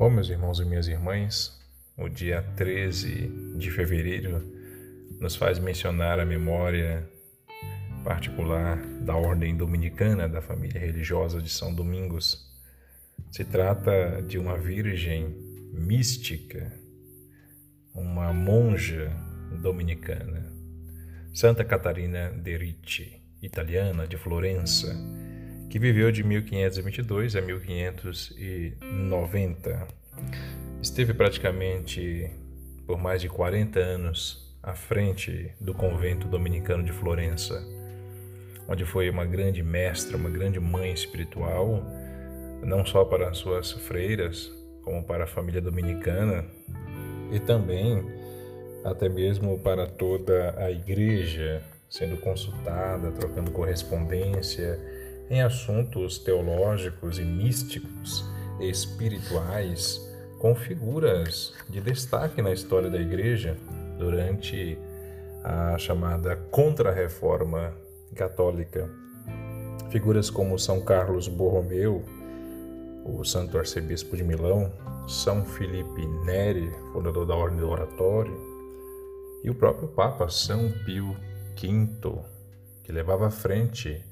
Bom, meus irmãos e minhas irmãs, o dia 13 de fevereiro nos faz mencionar a memória particular da ordem dominicana da família religiosa de São Domingos. Se trata de uma virgem mística, uma monja dominicana, Santa Catarina de Ricci, italiana de Florença que viveu de 1522 a 1590. Esteve praticamente por mais de 40 anos à frente do convento dominicano de Florença, onde foi uma grande mestra, uma grande mãe espiritual, não só para as suas freiras, como para a família dominicana e também até mesmo para toda a igreja, sendo consultada, trocando correspondência em assuntos teológicos e místicos espirituais com figuras de destaque na história da Igreja durante a chamada Contra-Reforma Católica. Figuras como São Carlos Borromeu, o santo arcebispo de Milão, São Felipe Neri, fundador da Ordem do Oratório, e o próprio Papa São Pio V, que levava à frente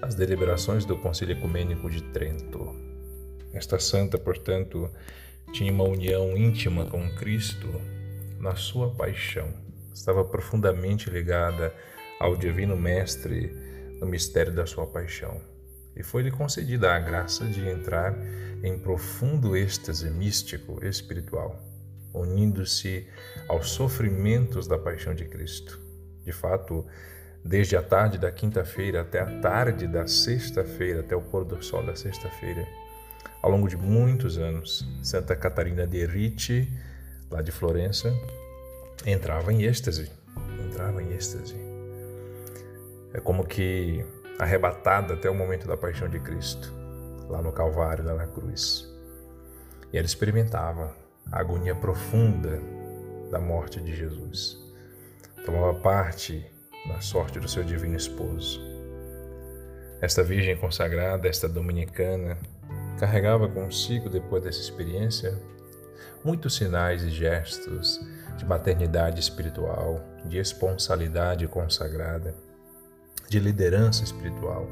as deliberações do Concílio Ecumênico de Trento. Esta santa, portanto, tinha uma união íntima com Cristo na sua paixão. Estava profundamente ligada ao Divino Mestre no mistério da sua paixão. E foi-lhe concedida a graça de entrar em profundo êxtase místico espiritual, unindo-se aos sofrimentos da paixão de Cristo. De fato, desde a tarde da quinta-feira até a tarde da sexta-feira, até o pôr do sol da sexta-feira. Ao longo de muitos anos, Santa Catarina de Ricci, lá de Florença, entrava em êxtase, entrava em êxtase. É como que arrebatada até o momento da paixão de Cristo, lá no Calvário, lá na cruz. E ela experimentava a agonia profunda da morte de Jesus. Tomava parte na sorte do seu divino esposo. Esta virgem consagrada, esta dominicana, carregava consigo, depois dessa experiência, muitos sinais e gestos de maternidade espiritual, de esponsalidade consagrada, de liderança espiritual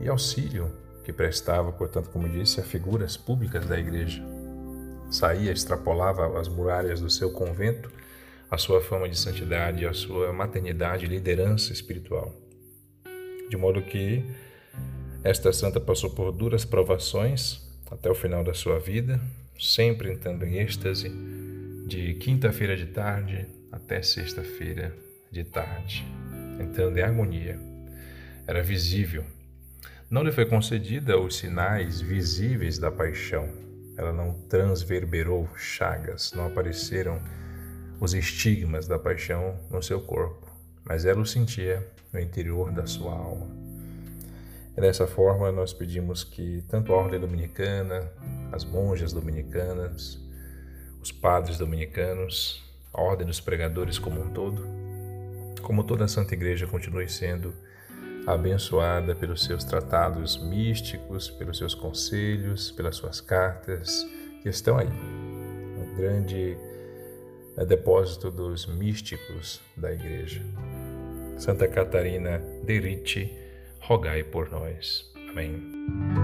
e auxílio que prestava, portanto, como disse, a figuras públicas da igreja. Saía, extrapolava as muralhas do seu convento a sua fama de santidade, a sua maternidade e liderança espiritual. De modo que esta santa passou por duras provações até o final da sua vida, sempre entrando em êxtase, de quinta-feira de tarde até sexta-feira de tarde, entrando em harmonia. Era visível. Não lhe foi concedida os sinais visíveis da paixão. Ela não transverberou chagas, não apareceram os estigmas da paixão no seu corpo, mas ela o sentia no interior da sua alma. E dessa forma nós pedimos que tanto a ordem dominicana, as monjas dominicanas, os padres dominicanos, a ordem dos pregadores como um todo, como toda a Santa Igreja continue sendo abençoada pelos seus tratados místicos, pelos seus conselhos, pelas suas cartas que estão aí. Um grande é depósito dos místicos da Igreja. Santa Catarina de rogai por nós. Amém.